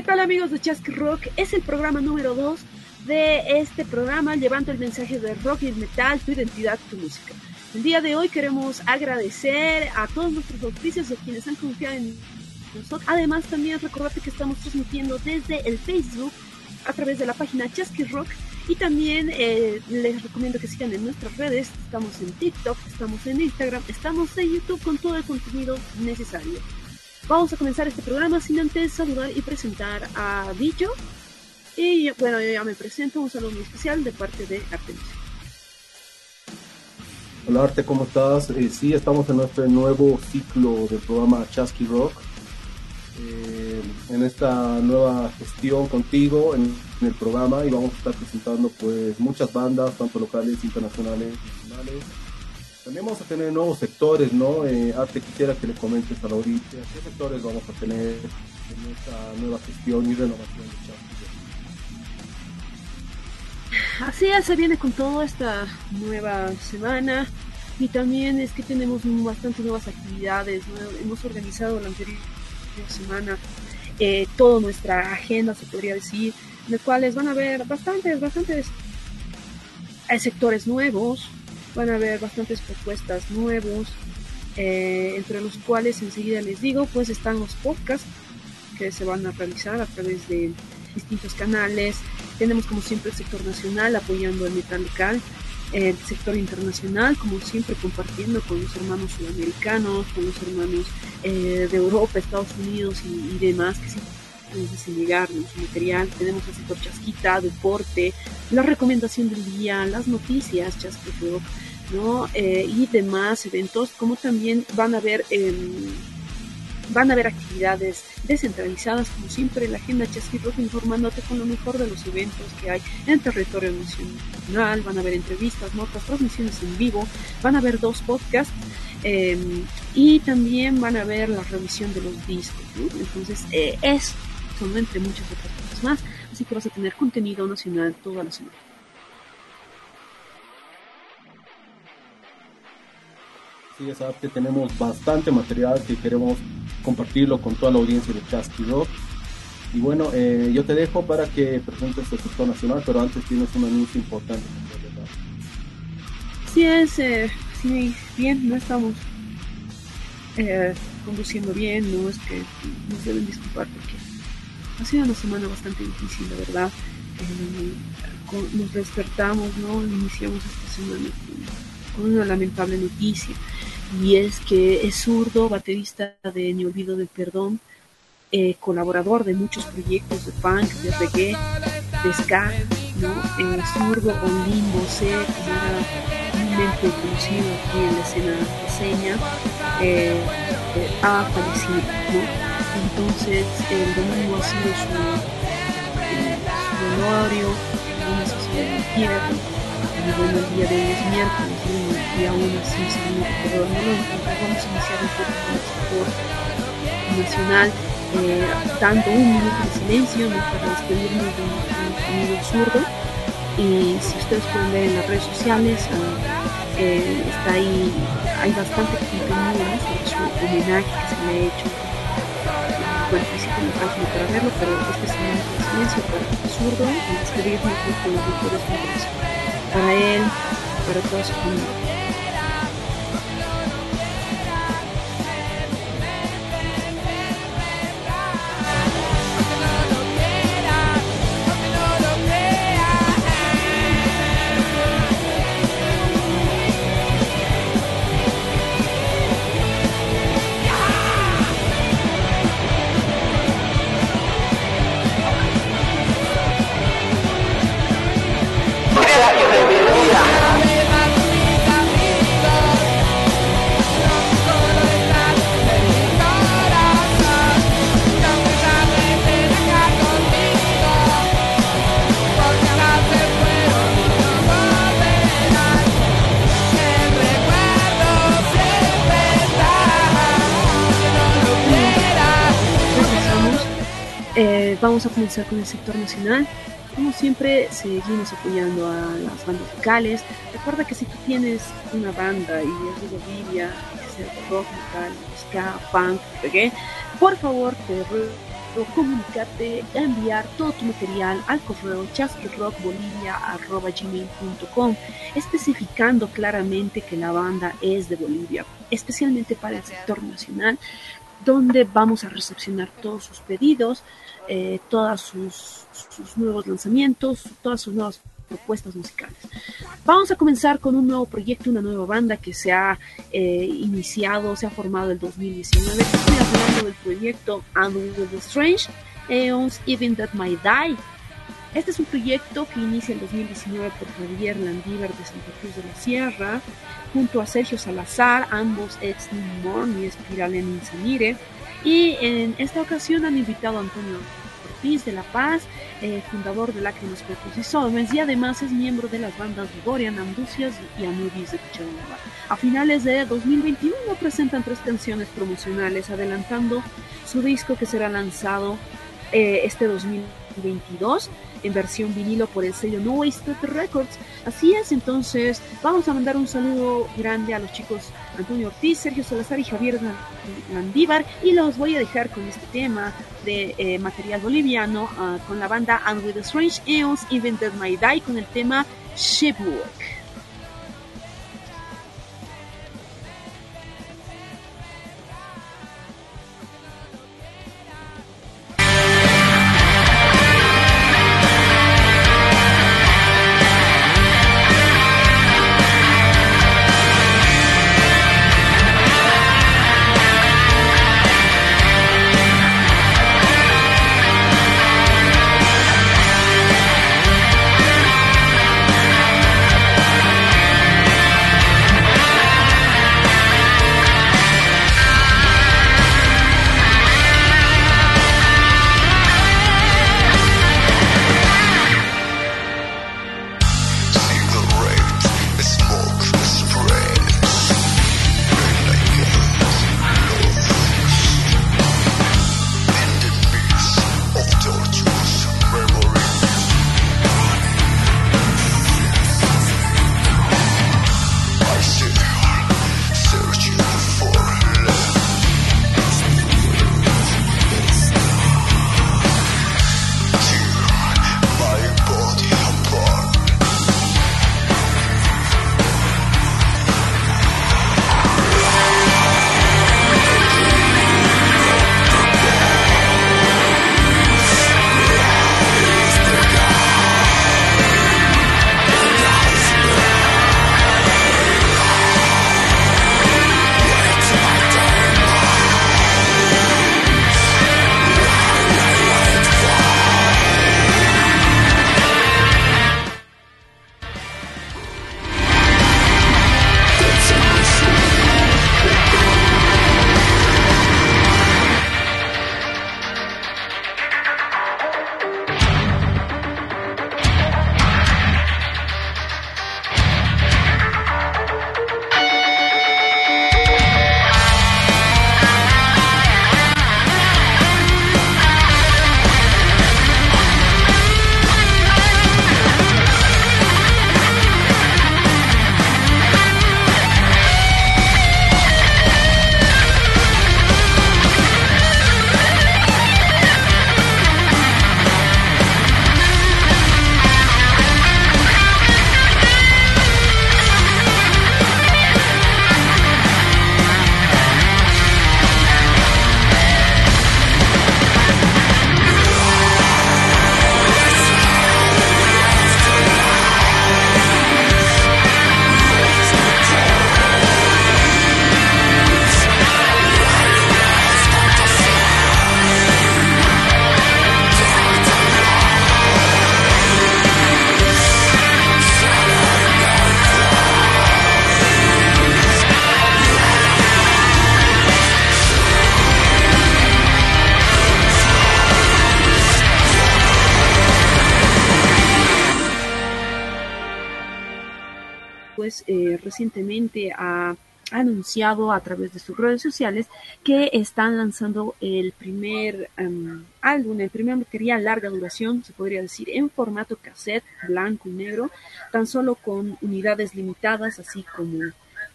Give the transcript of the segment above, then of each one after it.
¿Qué tal amigos de Chasky Rock? Es el programa número 2 de este programa llevando el mensaje de rock y metal, tu identidad, tu música. El día de hoy queremos agradecer a todos nuestros auspicios de quienes han confiado en nosotros. Además también recordarte que estamos transmitiendo desde el Facebook a través de la página Chasky Rock y también eh, les recomiendo que sigan en nuestras redes. Estamos en TikTok, estamos en Instagram, estamos en YouTube con todo el contenido necesario. Vamos a comenzar este programa sin antes saludar y presentar a Dillo. Y bueno, yo ya me presento, un saludo muy especial de parte de Artemis. Hola Arte, ¿cómo estás? Eh, sí, estamos en nuestro nuevo ciclo del programa Chasky Rock. Eh, en esta nueva gestión contigo en, el programa y vamos a estar presentando pues muchas bandas, tanto locales, internacionales, nacionales. Vamos a tener nuevos sectores, ¿no? Eh, Arte, quisiera que le comentes a la audiencia qué sectores vamos a tener en esta nueva gestión y renovación de Así es, se viene con toda esta nueva semana y también es que tenemos bastantes nuevas actividades. Hemos organizado la anterior semana eh, toda nuestra agenda, se podría decir, en las cuales van a haber bastantes, bastantes eh, sectores nuevos, van a haber bastantes propuestas nuevos, eh, entre los cuales enseguida les digo, pues están los podcasts que se van a realizar a través de distintos canales. Tenemos como siempre el sector nacional apoyando el metal local, el sector internacional, como siempre compartiendo con los hermanos sudamericanos, con los hermanos eh, de Europa, Estados Unidos y, demás, que siempre nos hacen llegar su material. Tenemos el sector chasquita, deporte, la recomendación del día, las noticias, chasquito, ¿no? Eh, y demás eventos, como también van a haber... Van a haber actividades descentralizadas, como siempre, la agenda Chasqui Rock informándote con lo mejor de los eventos que hay en territorio nacional. Van a haber entrevistas, notas, transmisiones en vivo, van a haber dos podcasts em, y también van a ver la revisión de los discos. Entonces, eh, es son entre muchas otras cosas más. Así que vas a tener contenido nacional toda la semana. Sí, ya sabes que tenemos bastante material que queremos compartirlo con toda la audiencia de Chasky Rock. Y bueno, eh, yo te dejo para que presentes el sector nacional, pero antes tienes un anuncio importante. Sí, es, eh, sí, bien, no estamos eh, conduciendo bien, no es que nos deben disculpar porque ha sido una semana bastante difícil, la verdad. nos despertamos, ¿no? Iniciamos esta semana con una lamentable noticia y es que es zurdo, baterista de Ni Olvido del Perdón, eh, colaborador de muchos proyectos de punk, de reggae, de ska, ¿no? Eh, zurdo con limbo, sé que era mente conocido aquí en la escena seña, eh, eh, ha fallecido, ¿no? Entonces el domingo ha sido su, velorio, una sociedad tierra, y bueno, el día de hoy es miércoles y, aún así seguimos recordándolo. Entonces vamos a iniciar un poco con el sector nacional, eh, un minuto de silencio ¿no? para despedirnos de nuestro amigo zurdo. Y si ustedes pueden ver en las redes sociales, uh, eh, está ahí, hay bastante contenido sobre su homenaje que se le ha hecho. Bueno, visiten la página para verlo, pero este es para el zurdo y despedirnos con los mejores para él, para toda su familia. Vamos a comenzar con el sector nacional. Como siempre, seguimos apoyando a las bandas locales. Recuerda que si tú tienes una banda y es de Bolivia, sea rock, metal, ska, punk, reggae, por favor te ruego comunicarte, enviar todo tu material al correo chasquirockbolivia.com especificando claramente que la banda es de Bolivia, especialmente para el sector nacional, donde vamos a recepcionar todos sus pedidos, eh, todos sus, sus nuevos lanzamientos, todas sus nuevas propuestas musicales. Vamos a comenzar con un nuevo proyecto, una nueva banda que se ha eh, iniciado, se ha formado el 2019. Estoy hablando del proyecto the Strange, Eons Even That Might Die. Este es un proyecto que inicia en 2019 por Javier Landívar de Santa Cruz de la Sierra, junto a Sergio Salazar, ambos ex Morn y Espiral en Insanire. Y en esta ocasión han invitado a Antonio de La Paz, eh, fundador de Lágrimas, Cuerpos y Sodomens, y además es miembro de las bandas Dorian, Anducias y Anubis de Cochabamba. A finales de 2021 presentan tres canciones promocionales, adelantando su disco que será lanzado eh, este 2022 en versión vinilo por el sello No Wasted Records. Así es, entonces vamos a mandar un saludo grande a los chicos Antonio Ortiz, Sergio Salazar y Javier Landívar y los voy a dejar con este tema de eh, material boliviano uh, con la banda And With The Strange Eons Invented My Die con el tema Shipwork. recientemente ha anunciado a través de sus redes sociales que están lanzando el primer em, álbum, el primer material larga duración, se podría decir, en formato cassette, blanco y negro, tan solo con unidades limitadas, así como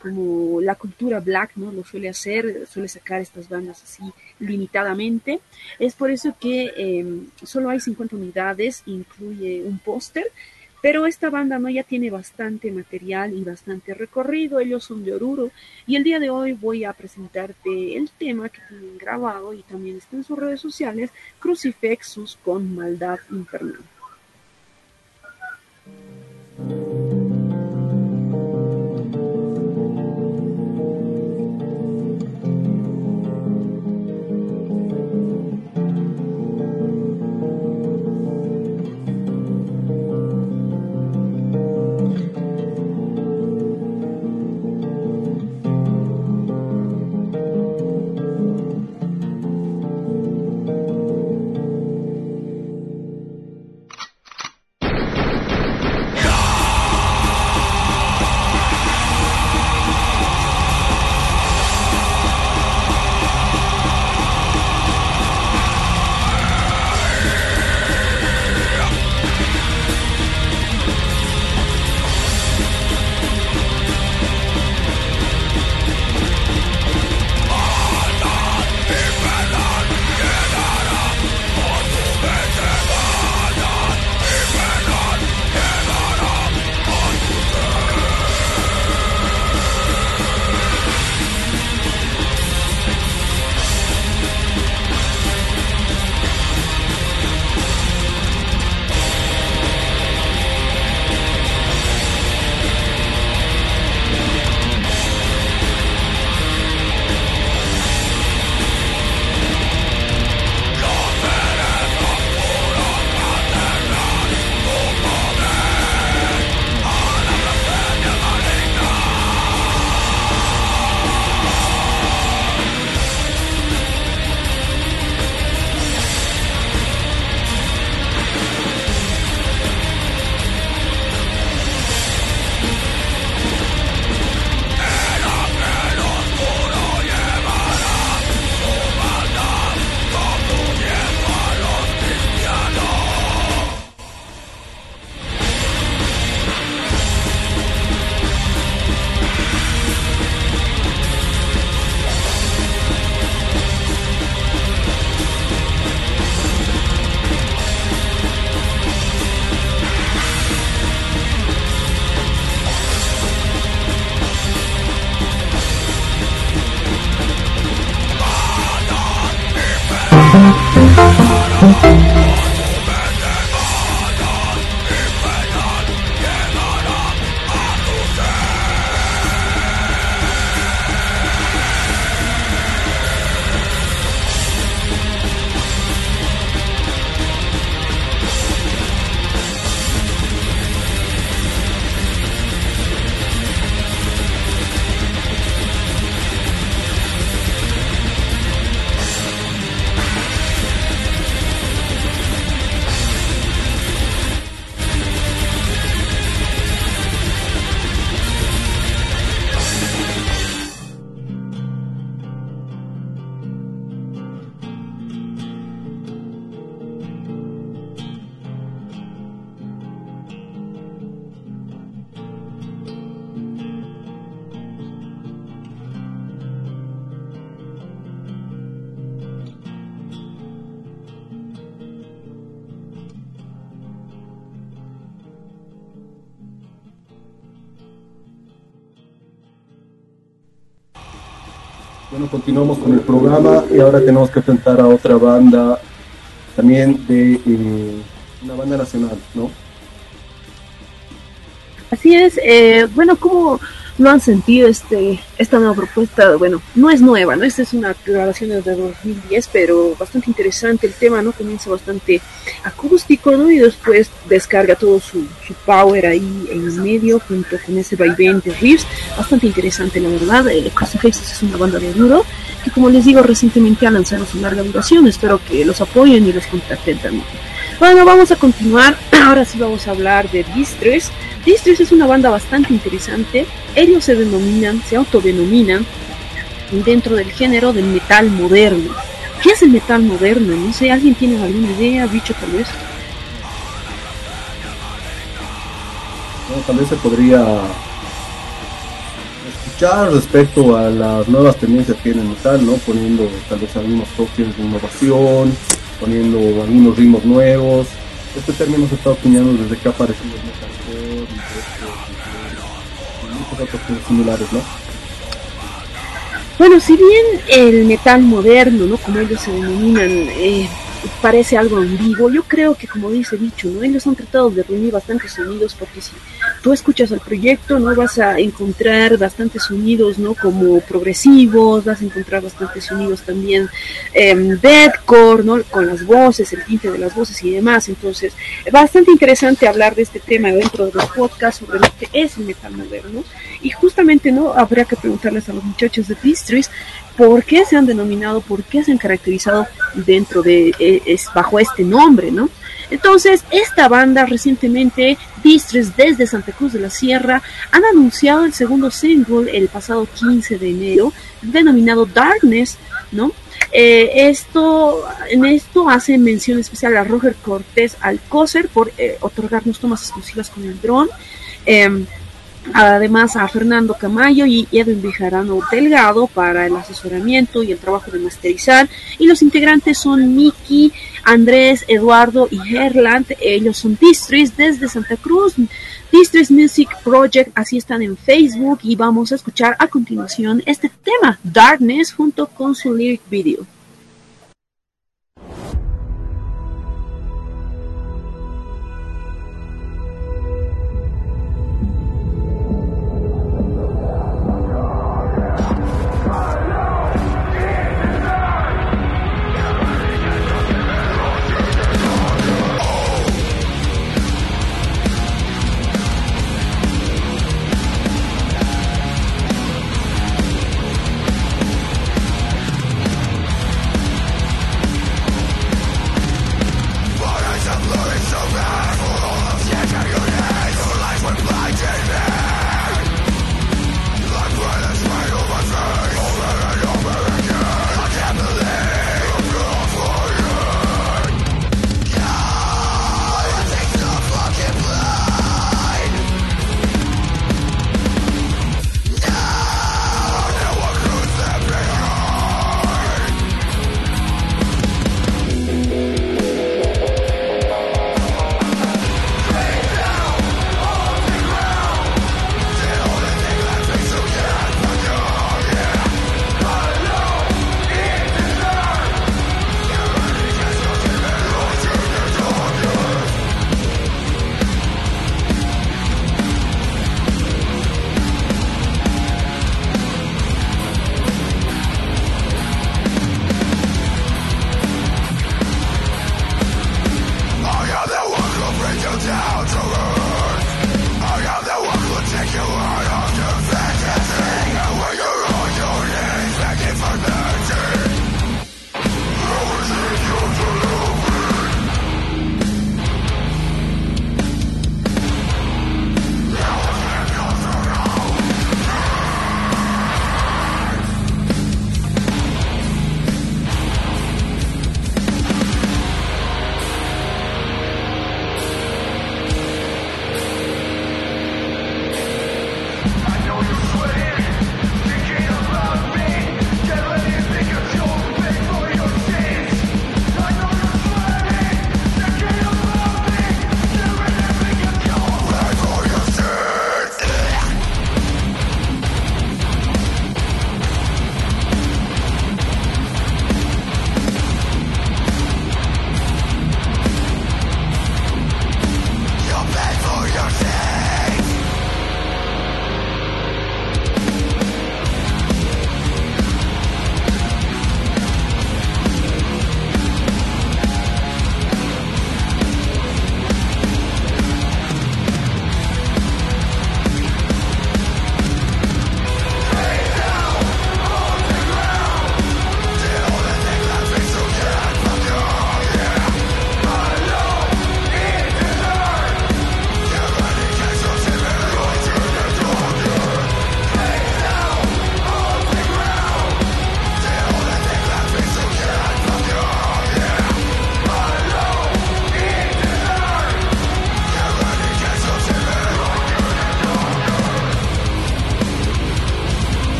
como la cultura black, ¿no? Lo suele hacer, suele sacar estas bandas así limitadamente. Es por eso que em, solo hay 50 unidades, incluye un póster, pero esta banda no ya tiene bastante material y bastante recorrido. Ellos son de Oruro y el día de hoy voy a presentarte el tema que tienen grabado y también está en sus redes sociales, Crucifixus con Maldad Infernal. Continuamos con el programa y ahora tenemos que presentar a otra banda, también de eh, una banda nacional, ¿no? Así es, eh, bueno, como no han sentido este esta nueva propuesta? Bueno, no es nueva, ¿no? Esta es una grabación de 2010, pero bastante interesante el tema, ¿no? Comienza bastante acústico, ¿no? Y después descarga todo su, su power ahí en el medio, junto con ese vaivén de riffs. Bastante interesante, la verdad. El Crucifixes es una banda de duro que, como les digo, recientemente ha lanzado su larga duración. Espero que los apoyen y los contacten también. Bueno, vamos a continuar. Ahora sí vamos a hablar de Distress. Distress es una banda bastante interesante. Ellos se denominan, se autodenominan dentro del género del metal moderno. ¿Qué es el metal moderno? No sé, ¿alguien tiene alguna idea, bicho tal vez? tal vez se podría escuchar respecto a las nuevas tendencias que vienen metal, ¿no? Poniendo tal vez algunos toques de innovación, poniendo algunos ritmos nuevos. Este término se está acuñando desde que ha aparecido el metalcore y, muchos otros similares, ¿no? Bueno, si bien el metal moderno, ¿no? Como ellos se denominan, eh, parece algo ambiguo. Yo creo que, como dice dicho, ¿no? ellos han tratado de reunir bastantes sonidos porque si tú escuchas el proyecto, no vas a encontrar bastantes sonidos, ¿no? Como progresivos, vas a encontrar bastantes sonidos también eh, deadcore, ¿no? Con las voces, el tinte de las voces y demás. Entonces, bastante interesante hablar de este tema dentro de los podcasts sobre lo que es el metal moderno. Y justamente, ¿no? Habría que preguntarles a los muchachos de Pistries por qué se han denominado, por qué se han caracterizado dentro de, eh, es, bajo este nombre, ¿no? Entonces, esta banda recientemente, Distress desde Santa Cruz de la Sierra, han anunciado el segundo single el pasado 15 de enero, denominado Darkness, ¿no? Eh, esto, en esto hace mención especial a Roger Cortés Alcócer por eh, otorgarnos tomas exclusivas con el dron. Eh, Además a Fernando Camayo y Edwin Bejarano Delgado para el asesoramiento y el trabajo de masterizar. Y los integrantes son Miki, Andrés, Eduardo y Herland. Ellos son Distris desde Santa Cruz. Distris Music Project, así están en Facebook y vamos a escuchar a continuación este tema, Darkness, junto con su lyric video.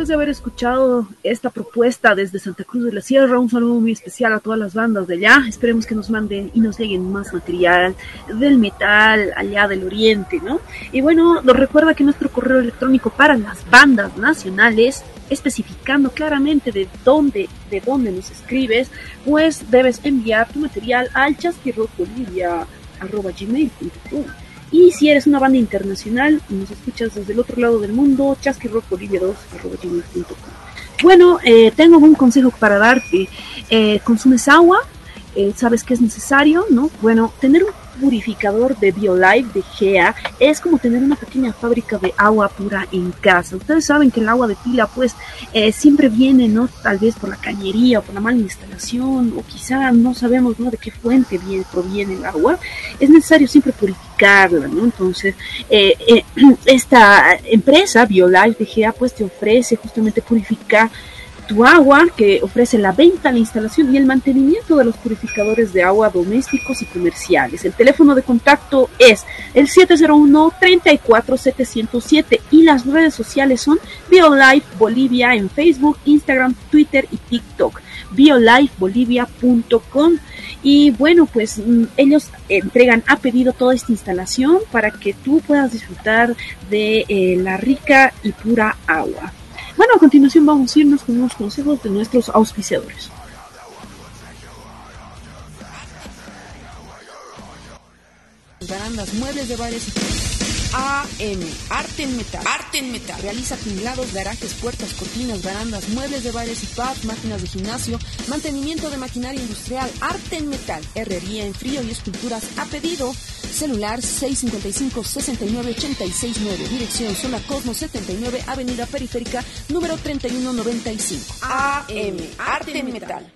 Después de haber escuchado esta propuesta desde Santa Cruz de la Sierra, un saludo muy especial a todas las bandas de allá. Esperemos que nos manden y nos lleguen más material del metal allá del oriente, ¿no? Y bueno, nos recuerda que nuestro correo electrónico para las bandas nacionales, especificando claramente de dónde, de dónde nos escribes, pues debes enviar tu material al chasquirrocolivia.com. Y si eres una banda internacional y nos escuchas desde el otro lado del mundo, chasquirrockbolivia2.com. Bueno, eh, tengo un consejo para darte. Eh, consumes agua, eh, sabes que es necesario, ¿no? Bueno, tener un purificador de BioLife de GEA es como tener una pequeña fábrica de agua pura en casa. Ustedes saben que el agua de pila pues eh, siempre viene, ¿no? Tal vez por la cañería o por la mala instalación o quizá no sabemos, ¿no? De qué fuente viene, proviene el agua. Es necesario siempre purificarla, ¿no? Entonces, eh, eh, esta empresa BioLife de GEA pues te ofrece justamente purificar tu agua, que ofrece la venta, la instalación y el mantenimiento de los purificadores de agua domésticos y comerciales. El teléfono de contacto es el 701-34707 y las redes sociales son BioLife Bolivia en Facebook, Instagram, Twitter y TikTok. BioLifeBolivia.com y bueno, pues mm, ellos entregan a pedido toda esta instalación para que tú puedas disfrutar de eh, la rica y pura agua. Bueno, a continuación vamos a irnos con unos consejos de nuestros auspiciadores. Muebles de AM, Arte en Metal. Arte en Metal. Realiza tinglados, garajes, puertas, cortinas, barandas, muebles de bares y pubs, máquinas de gimnasio, mantenimiento de maquinaria industrial, Arte en Metal, herrería en frío y esculturas a pedido. Celular 655-6986-9. Dirección Zona Cosmos 79, Avenida Periférica, número 3195. AM, Arte en Metal.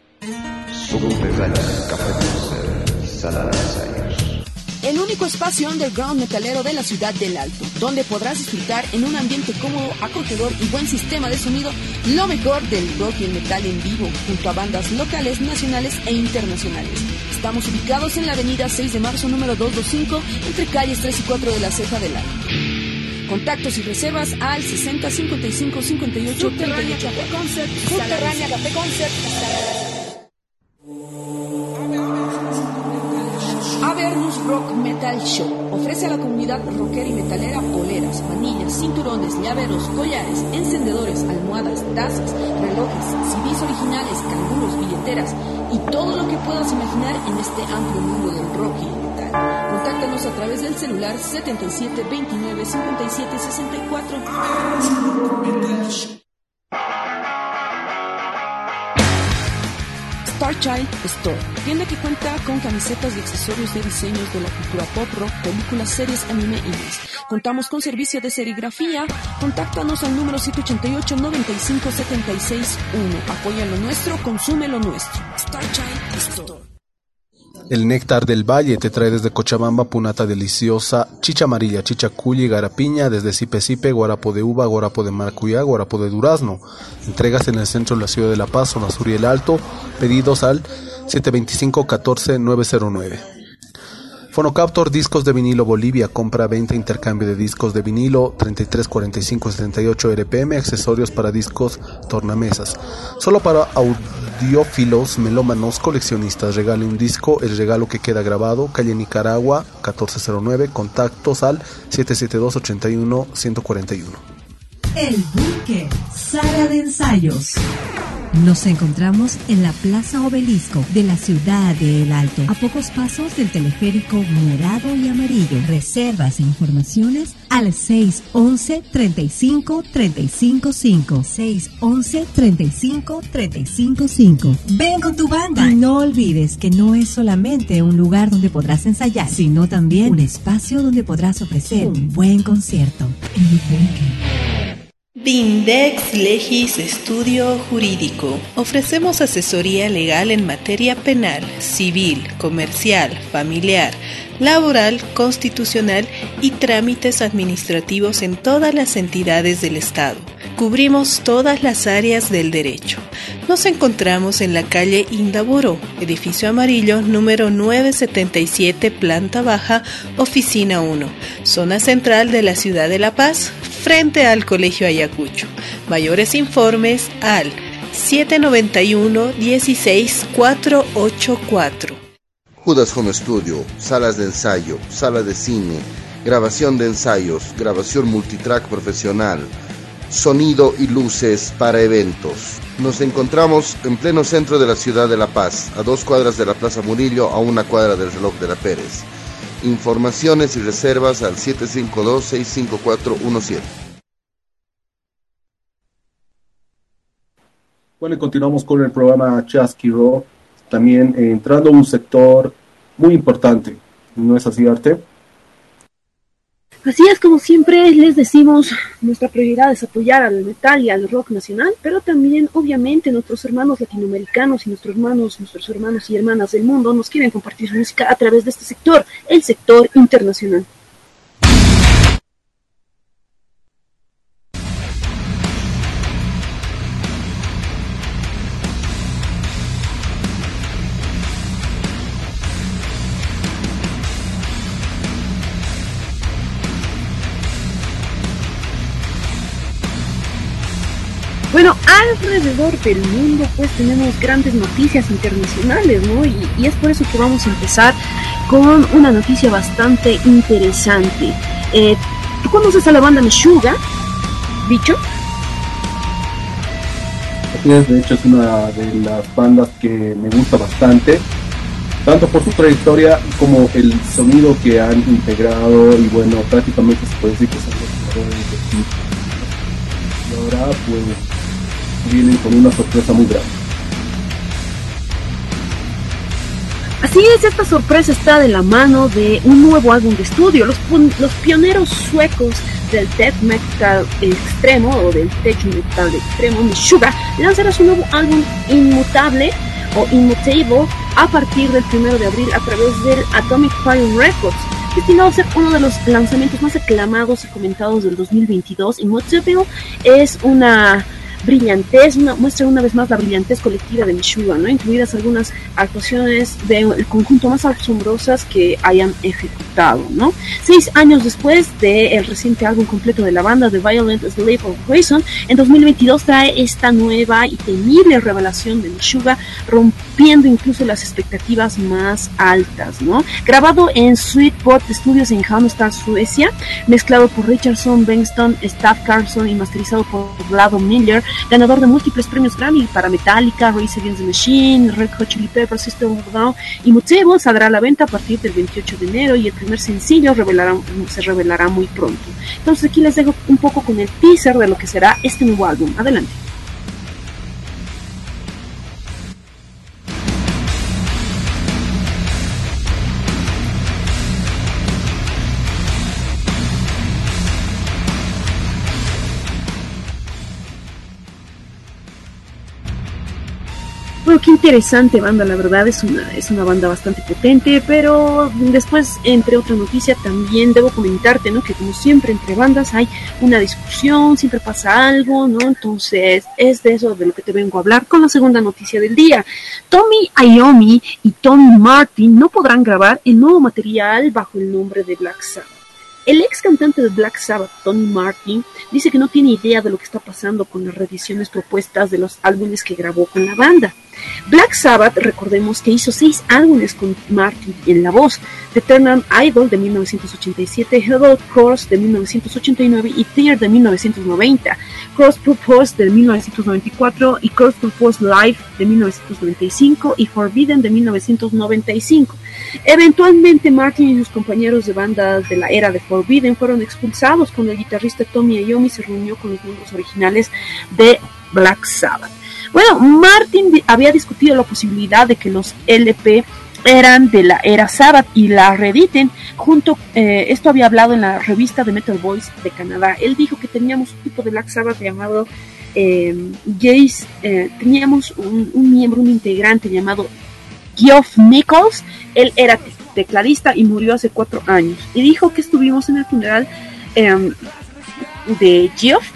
El único espacio underground metalero de la ciudad del Alto, donde podrás disfrutar en un ambiente cómodo, acogedor y buen sistema de sonido lo mejor del rock y el metal en vivo, junto a bandas locales, nacionales e internacionales. Estamos ubicados en la avenida 6 de marzo número 225, entre calles 3 y 4 de la Ceja del Alto. Contactos y reservas al 60 55 58 Subterránea Café Concert. Subterránea Café Concert. Avernus Rock Metal Show ofrece a la comunidad rockera y metalera poleras, manillas, cinturones, llaveros, collares, encendedores, almohadas, tazas, relojes, CDs originales, canguros, billeteras y todo lo que puedas imaginar en este amplio mundo del rock y metal. Contáctanos a través del celular 77 29 57 64. Starchild Store, tienda que cuenta con camisetas y accesorios de diseños de la cultura pop, rock, películas, series, anime y más. Contamos con servicio de serigrafía. Contáctanos al número 788 95 76 1. Apoya lo nuestro, consume lo nuestro. Starchild Store. El néctar del valle te trae desde Cochabamba punata deliciosa, chicha amarilla, chicha garapiña, desde Sipe Sipe, guarapo de uva, guarapo de maracuyá, guarapo de durazno. Entregas en el centro de la ciudad de La Paz, zona sur y el alto. Pedidos al 725-14-909. Fonocaptor Discos de Vinilo Bolivia, compra, venta, intercambio de discos de vinilo 33 45 78 RPM, accesorios para discos, tornamesas. Solo para audiófilos, melómanos, coleccionistas. Regale un disco, el regalo que queda grabado, calle Nicaragua 1409, contactos al 772 81 141. El Búnker, sala de ensayos. Nos encontramos en la Plaza Obelisco de la ciudad de El Alto, a pocos pasos del teleférico morado y amarillo. Reservas e informaciones al 611 35 355 611 35 355. Ven con tu banda y no olvides que no es solamente un lugar donde podrás ensayar, sino también un espacio donde podrás ofrecer un buen concierto. El. Vindex Legis Estudio Jurídico. Ofrecemos asesoría legal en materia penal, civil, comercial, familiar, laboral, constitucional y trámites administrativos en todas las entidades del Estado. Cubrimos todas las áreas del derecho. Nos encontramos en la calle Indaburo, edificio amarillo número 977, planta baja, oficina 1, zona central de la ciudad de La Paz, frente al Colegio Ayacucho. Mayores informes al 791 16484. Judas Home Studio, salas de ensayo, sala de cine, grabación de ensayos, grabación multitrack profesional, sonido y luces para eventos. Nos encontramos en pleno centro de la ciudad de La Paz, a dos cuadras de la Plaza Murillo, a una cuadra del reloj de la Pérez. Informaciones y reservas al 752-65417. Bueno, y continuamos con el programa Chasky Rock, también entrando a un sector muy importante, ¿no es así, Arte? Así es, como siempre les decimos, nuestra prioridad es apoyar al metal y al rock nacional, pero también, obviamente, nuestros hermanos latinoamericanos y nuestros hermanos, nuestros hermanos y hermanas del mundo nos quieren compartir música a través de este sector, el sector internacional. Del mundo pues tenemos grandes noticias internacionales, ¿no? Y, es por eso que vamos a empezar con una noticia bastante interesante. Eh, ¿Tú conoces a la banda Meshuga, bicho? Es, de hecho es una de las bandas que me gusta bastante, tanto por su trayectoria como el sonido que han integrado y bueno, prácticamente se puede decir que son los de Y ahora pues vienen con una sorpresa muy grande. Así es, esta sorpresa está de la mano de un nuevo álbum de estudio. Los, pioneros suecos del death metal extremo o del tech metal extremo, Meshuggah, lanzará su nuevo álbum Inmutable o Immutable a partir del 1 de abril a través del Atomic Fire Records destinado a ser uno de los lanzamientos más aclamados y comentados del 2022. Immutable es una brillantez, una, muestra una vez más la brillantez colectiva de Meshuggah, ¿no? incluidas algunas actuaciones del conjunto más asombrosas que hayan ejecutado. ¿no? Seis años después del reciente álbum completo de la banda, The Violent Slave of Poison, en 2022 trae esta nueva y temible revelación de Meshuggah, rompiendo incluso las expectativas más altas. ¿no? Grabado en Sweetpot Studios en Halmstad, Suecia, mezclado por Richardson, Bengston, Staff Carlson y masterizado por Vlado Miller, ganador de múltiples premios Grammy para Metallica, Race Against the Machine, Red Hot Chili Peppers, System of Down y Mutable saldrá a la venta a partir del 28 de enero y el primer sencillo revelará, se revelará muy pronto. Entonces aquí les dejo un poco con el teaser de lo que será este nuevo álbum. Adelante. Qué interesante banda, la verdad es una, es una banda bastante potente, pero después, entre otra noticia, también debo comentarte, ¿no? Que como siempre entre bandas hay una discusión, siempre pasa algo, ¿no? Entonces, es de eso de lo que te vengo a hablar con la segunda noticia del día. Tommy Iommi y Tony Martin no podrán grabar el nuevo material bajo el nombre de Black Sabbath. El ex cantante de Black Sabbath, Tony Martin, dice que no tiene idea de lo que está pasando con las reediciones propuestas de los álbumes que grabó con la banda. Black Sabbath, recordemos que hizo seis álbumes con Martin en la voz: The Eternal Idol de 1987, Hello Cross de 1989 y Tear de 1990, Cross Purpose de 1994 y Cross Purpose Live de 1995 y Forbidden de 1995. Eventualmente Martin y sus compañeros de banda de la era de Forbidden fueron expulsados cuando el guitarrista Tommy Iommi se reunió con los miembros originales de Black Sabbath. Bueno, Martin había discutido la posibilidad de que los LP eran de la era Sabbath y la reediten junto eh, esto había hablado en la revista de Metal Boys de Canadá. Él dijo que teníamos un tipo de Black Sabbath llamado eh, Jace eh, teníamos un, un, miembro un integrante llamado Geoff Nichols. Él era tecladista y murió hace cuatro años. Y dijo que estuvimos en el funeral em, de Geoff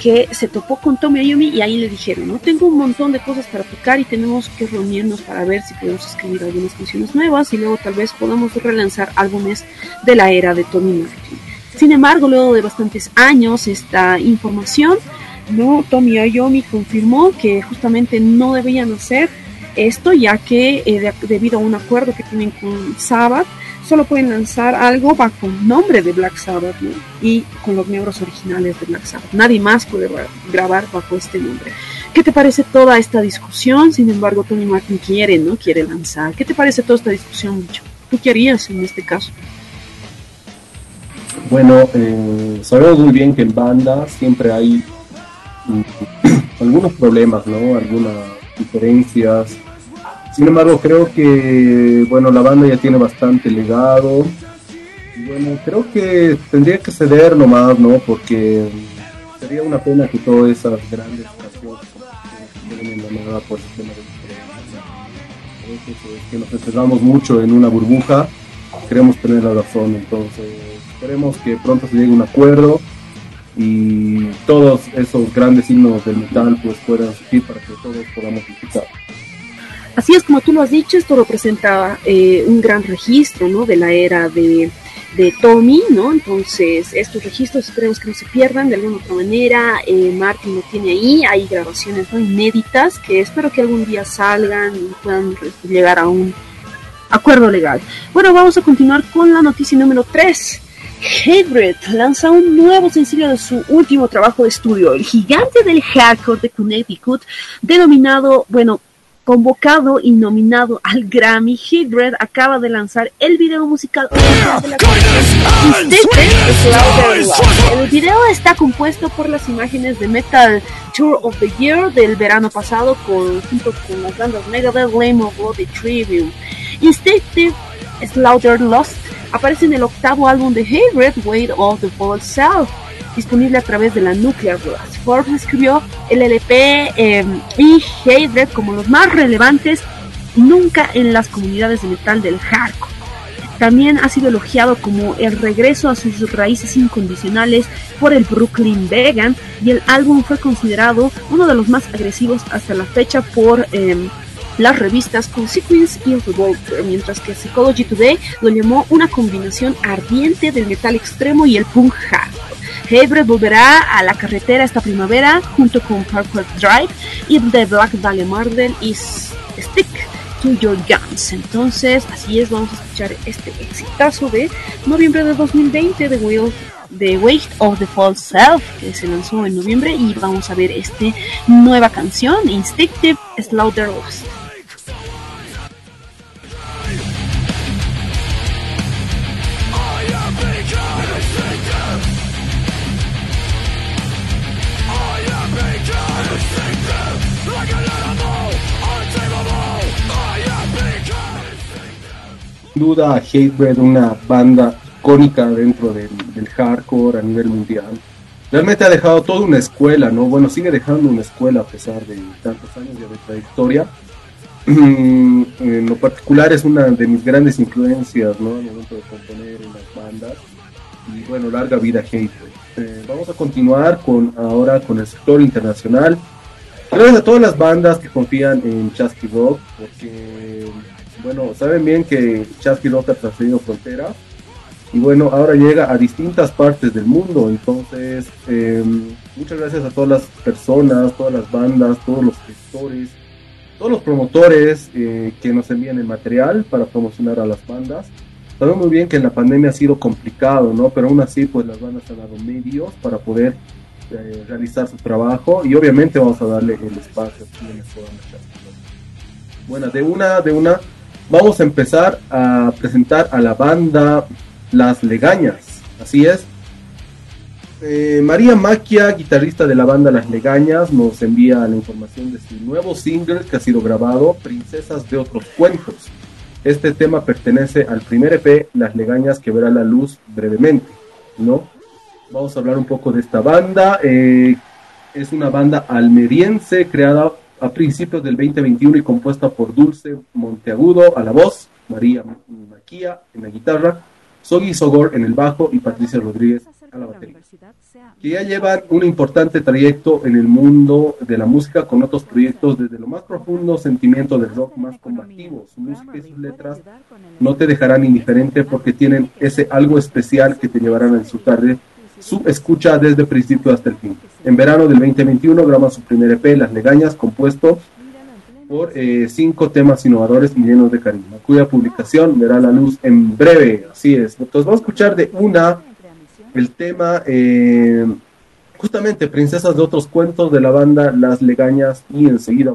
que se topó con Tommy Iommi y ahí le dijeron, no tengo un montón de cosas para tocar y tenemos que reunirnos para ver si podemos escribir algunas canciones nuevas y luego tal vez podamos relanzar álbumes de la era de Tommy Martin. Sin embargo, luego de bastantes años, esta información, no, Tommy Ayomi confirmó que justamente no debían hacer esto, ya que eh, debido a un acuerdo que tienen con Sabbath, solo pueden lanzar algo bajo el nombre de Black Sabbath y con los miembros originales de Black Sabbath. Nadie más puede grabar bajo este nombre. ¿Qué te parece toda esta discusión? Sin embargo, Tony Martin quiere, ¿no? Quiere lanzar. ¿Qué te parece toda esta discusión, mucho? ¿Tú qué harías en este caso? Bueno, eh, sabemos muy bien que en banda siempre hay mm, algunos problemas, ¿no? Algunas diferencias. Sin embargo, creo que, bueno, la banda ya tiene bastante legado. bueno, creo que tendría que ceder nomás, ¿no? Porque sería una pena que todas esas grandes canciones en la por el tema de que nos encerramos mucho en una burbuja, queremos tener la razón, entonces esperemos que pronto se llegue un acuerdo y todos esos grandes signos del metal pues puedan surgir para que todos podamos disfrutar. Así es como tú lo has dicho, esto representa eh, un gran registro ¿no? de la era de Tommy, ¿no? Entonces, estos registros esperemos que no se pierdan de alguna otra manera. Eh, Martin lo tiene ahí, hay grabaciones inéditas que espero que algún día salgan y puedan llegar a un acuerdo legal. Bueno, vamos a continuar con la noticia número 3. Hatebreed lanza un nuevo sencillo de su último trabajo de estudio, el gigante del hardcore de Connecticut, denominado, bueno, convocado y nominado al Grammy, Red acaba de lanzar el video musical El video está compuesto por las imágenes de Metal Tour of the Year del verano pasado con, junto con las bandas Megadeth, Lame of God y Trivium. Instinctive Slaughter Lost aparece en el octavo álbum de Red, Weight of the Fall Self disponible a través de la Nuclear Blast. Forbes escribió el LP em, y Hatred como los más relevantes nunca en las comunidades de metal del hardcore. También ha sido elogiado como el regreso a sus raíces incondicionales por el Brooklyn Vegan y el álbum fue considerado uno de los más agresivos hasta la fecha por em, las revistas Consequence y Revolver, mientras que Psychology Today lo llamó una combinación ardiente del metal extremo y el punk hard. Hebre volverá a la carretera esta primavera junto con Parkway Drive y The Black Dahlia Murder y Stick to Your Guns. Entonces, así es, vamos a escuchar este exitazo de noviembre de 2020 de The Weight of the False Self, que se lanzó en noviembre, y vamos a ver esta nueva canción, Instinctive Slaughterhouse. duda Hatebreed una banda icónica dentro del, hardcore a nivel mundial. Realmente ha dejado toda una escuela, ¿no? Bueno, sigue dejando una escuela a pesar de tantos años de trayectoria. en lo particular es una de mis grandes influencias, ¿no? Al momento de componer en las bandas. Y bueno, larga vida Hatebreed. Eh, vamos a continuar con ahora con el sector internacional. Gracias a todas las bandas que confían en Chasky Rock, porque bueno, saben bien que Chasky Rock ha trascendido fronteras y bueno, ahora llega a distintas partes del mundo. Entonces, em, muchas gracias a todas las personas, todas las bandas, todos los gestores, todos los promotores eh, que nos envían el material para promocionar a las bandas. Sabemos muy bien que en la pandemia ha sido complicado, ¿no? Pero aún así, pues las bandas han dado medios para poder eh, realizar su trabajo y obviamente vamos a darle el espacio a quienes puedan Bueno, de una, de una vamos a empezar a presentar a la banda Las Legañas. Así es. Eh, María Maquia, guitarrista de la banda Las Legañas, nos envía la información de su nuevo single que ha sido grabado, Princesas de otros cuentos. Este tema pertenece al primer EP, Las Legañas, que verá la luz brevemente, ¿no? Vamos a hablar un poco de esta banda. Eh, es una banda almeriense creada a principios del 2021 y compuesta por Dulce Monteagudo a la voz, María Maquía en la guitarra, Sogi Sogor en el bajo y Patricia Rodríguez a la batería, que ya llevan un importante trayecto en el mundo de la música con otros proyectos desde lo más profundo sentimiento del rock más combativo. Su música y sus letras no te dejarán indiferente porque tienen ese algo especial que te llevarán a disfrutar de su escucha desde principio hasta el fin. En verano del 2021 graban su primer EP, Las Legañas, compuesto por eh, cinco temas innovadores y llenos de carisma, cuya publicación verá la luz en breve. Así es. Entonces vamos a escuchar de una el tema, eh, justamente Princesas de otros cuentos de la banda Las Legañas y enseguida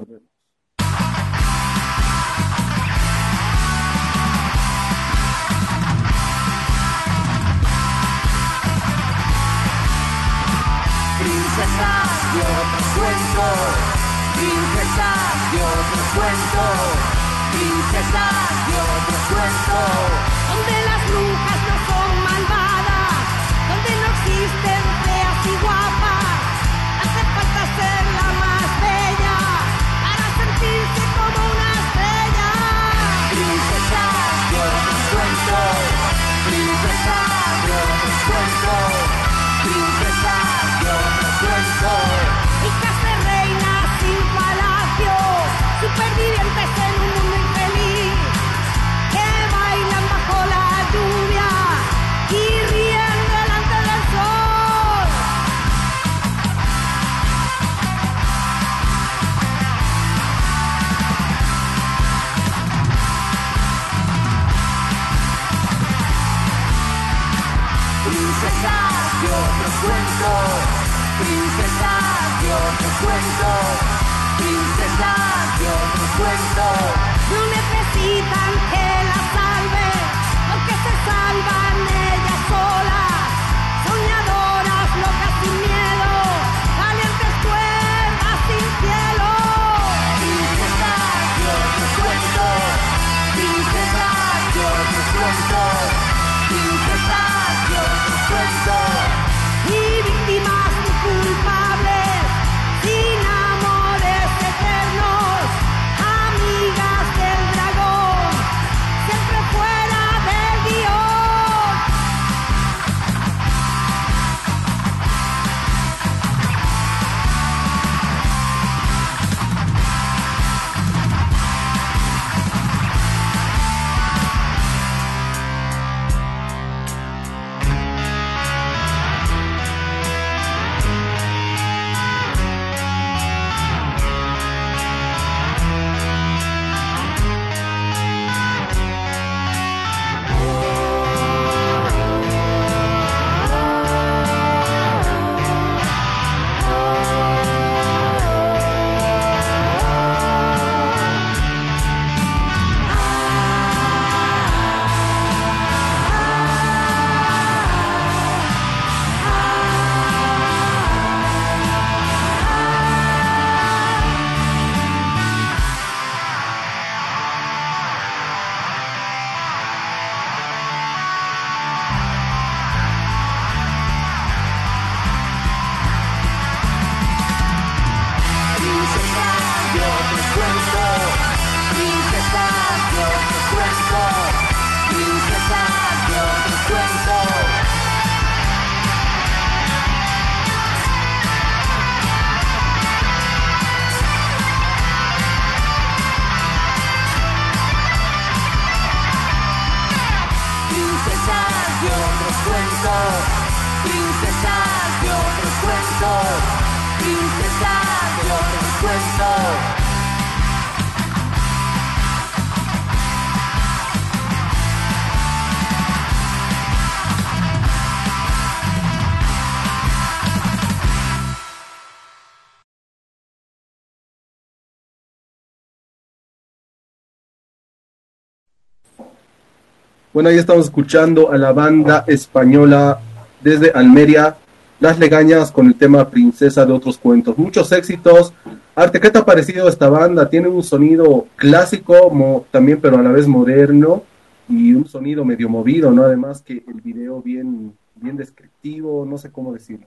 Bueno, ahí estamos escuchando a la banda española desde Almeria, Las Legañas, con el tema Princesa de otros cuentos. Muchos éxitos. Arte, ¿qué te ha parecido esta banda? Tiene un sonido clásico, también, pero a la vez moderno, y un sonido medio movido, ¿no? Además que el video bien, bien descriptivo, no sé cómo decirlo.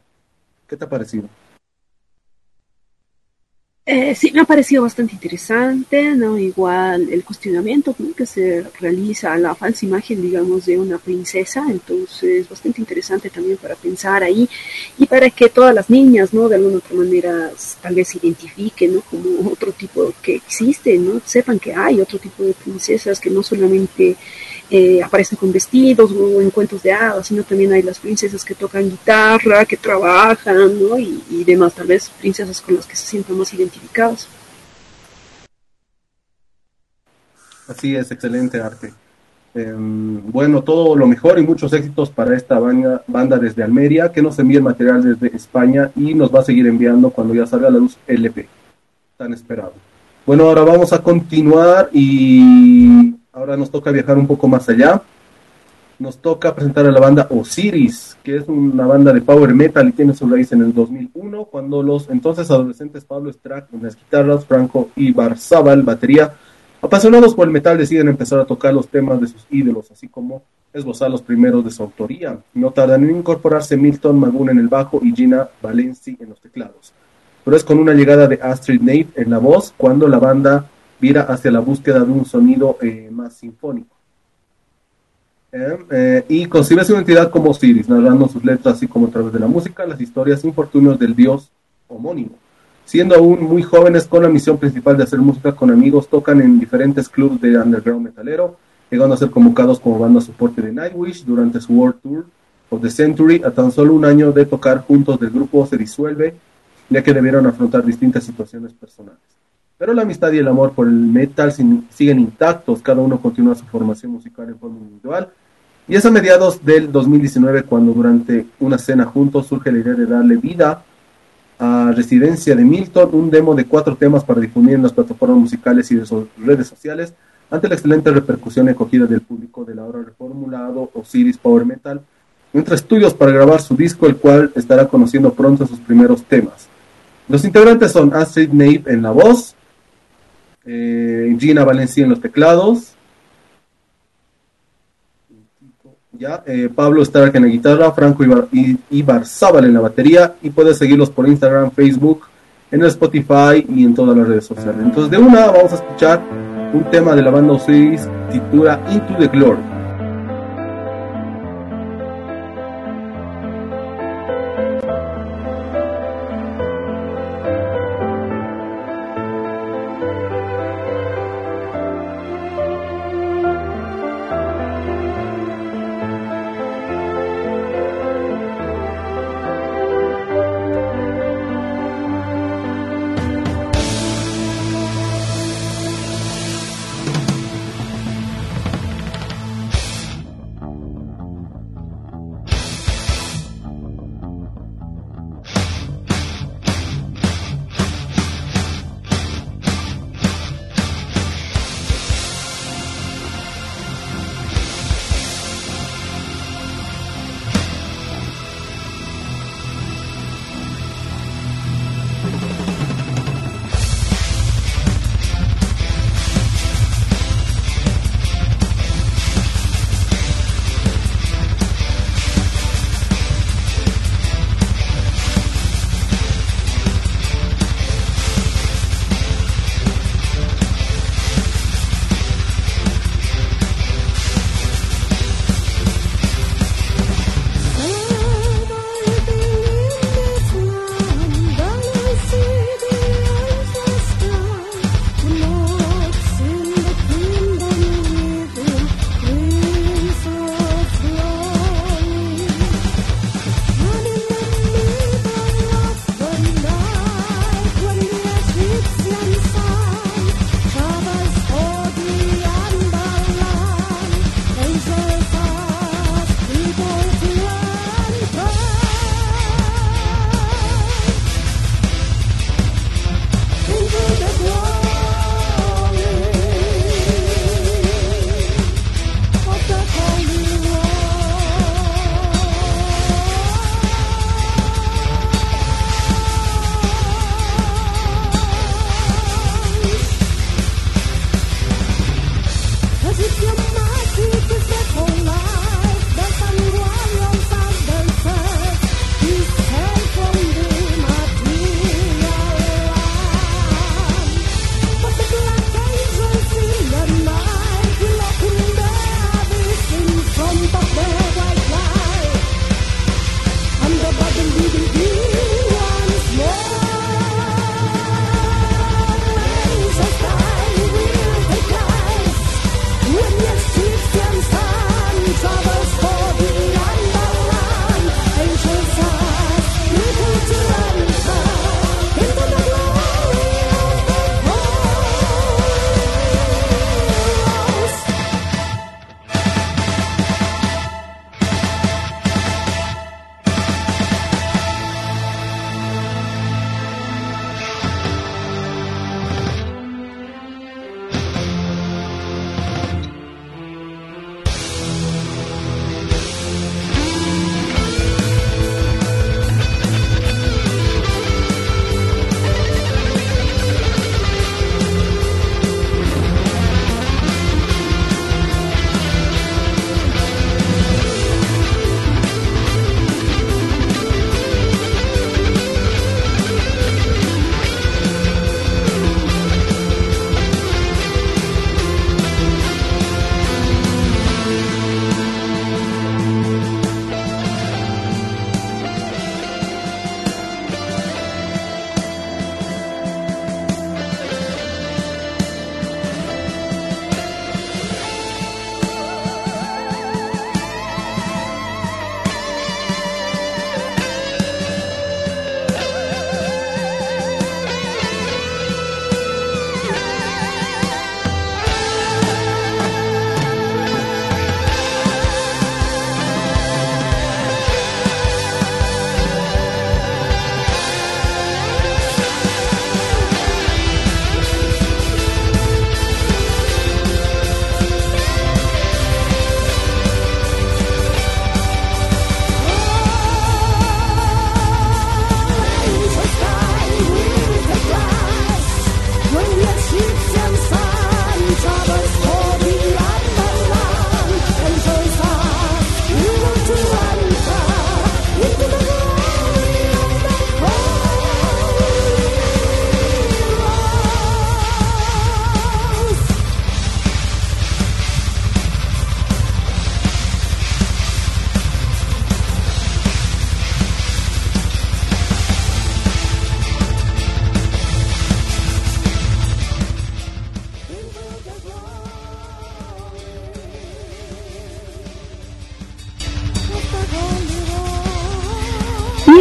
¿Qué te ha parecido? Eh, sí, me ha parecido bastante interesante, ¿no? Igual el cuestionamiento que se realiza a la falsa imagen, digamos, de una princesa, entonces bastante interesante también para pensar ahí y para que todas las niñas, ¿no? De alguna otra manera tal vez se identifiquen, ¿no? Como otro tipo que existe, ¿no? Sepan que hay otro tipo de princesas que no solamente eh, aparecen con vestidos o en cuentos de hadas, sino también hay las princesas que tocan guitarra, que trabajan, ¿no? Y, demás, tal vez princesas con las que se sientan más identificadas. Así es, excelente arte. Eh, bueno, todo lo mejor y muchos éxitos para esta banda, banda desde Almería, que nos envía el material desde España y nos va a seguir enviando cuando ya salga a la luz LP, tan esperado. Bueno, ahora vamos a continuar y Ahora nos toca viajar un poco más allá. Nos toca presentar a la banda Osiris, que es una banda de power metal y tiene su raíz en el 2001, cuando los entonces adolescentes Pablo Strack en las guitarras, Franco y Barzábal, batería, apasionados por el metal, deciden empezar a tocar los temas de sus ídolos, así como esbozar los primeros de su autoría. No tardan en incorporarse Milton Magun en el bajo y Gina Valenci en los teclados. Pero es con una llegada de Astrid Nate en la voz cuando la banda vira hacia la búsqueda de un sonido eh, más sinfónico. Eh, eh, y concibe su identidad como Osiris, narrando sus letras así como a través de la música las historias infortunios del dios homónimo. Siendo aún muy jóvenes con la misión principal de hacer música con amigos, tocan en diferentes clubs de underground metalero, llegando a ser convocados como banda soporte de Nightwish durante su World Tour of the Century. A tan solo un año de tocar juntos del grupo se disuelve, ya que debieron afrontar distintas situaciones personales. Pero la amistad y el amor por el metal siguen intactos, cada uno continúa su formación musical en forma individual. Y es a mediados del 2019 cuando durante una cena juntos surge la idea de darle vida a Residencia de Milton, un demo de cuatro temas para difundir en las plataformas musicales y de sus redes sociales, ante la excelente repercusión acogida del público del ahora reformulado Osiris Power Metal, entra estudios para grabar su disco, el cual estará conociendo pronto sus primeros temas. Los integrantes son Astrid Nave en la voz, eh, Gina Valencia en los teclados, ya, eh, Pablo Stark en la guitarra, Franco Ibar, Ibarzábal en la batería y puedes seguirlos por Instagram, Facebook, en el Spotify y en todas las redes sociales. Entonces de una vamos a escuchar un tema de la banda Osiris titula Into the Glory.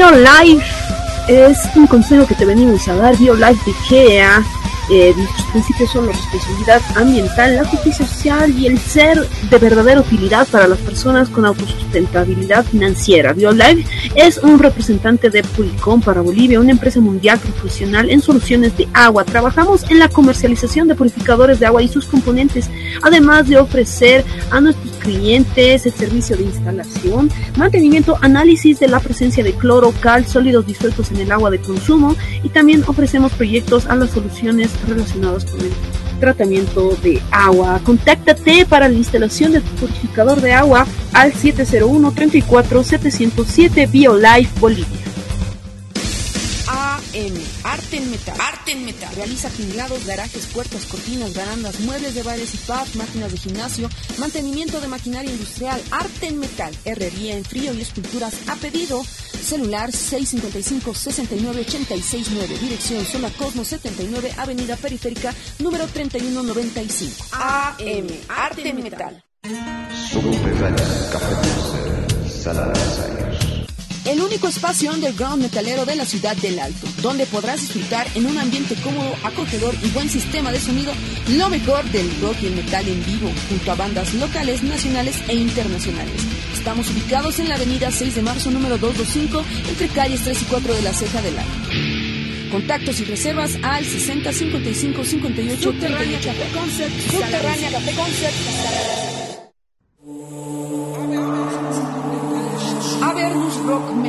BioLife es un consejo que te venimos a dar. BioLife de IKEA eh, principios son la responsabilidad ambiental, la justicia social y el ser de verdadera utilidad para las personas con autosustentabilidad financiera. BioLife es un representante de Pulcom para Bolivia, una empresa mundial profesional en soluciones de agua. Trabajamos en la comercialización de purificadores de agua y sus componentes, además de ofrecer a nuestros clientes el servicio de instalación, mantenimiento, análisis de la presencia de cloro, cal, sólidos disueltos en el agua de consumo y también ofrecemos proyectos a las soluciones relacionados con el tratamiento de agua. Contáctate para la instalación de tu purificador de agua al 701 34 707 BioLife Bolivia. AM, Arte en Metal. Arte en Metal. Realiza tinglados, garajes, puertas, cortinas, barandas, muebles de bares y pubs, máquinas de gimnasio, mantenimiento de maquinaria industrial, arte en metal, herrería en frío y esculturas a pedido. Celular 655-6986-9. Dirección Zona Cosmo 79, Avenida Periférica, número 3195. AM, Arte en Metal. El único espacio underground metalero de la ciudad del Alto, donde podrás disfrutar en un ambiente cómodo, acogedor y buen sistema de sonido lo mejor del rock y el metal en vivo, junto a bandas locales, nacionales e internacionales. Estamos ubicados en la avenida 6 de marzo número 225, entre calles 3 y 4 de la Ceja del Alto. Contactos y reservas al 60 55 58 Subterránea Café Concept. Subterránea Café Concept.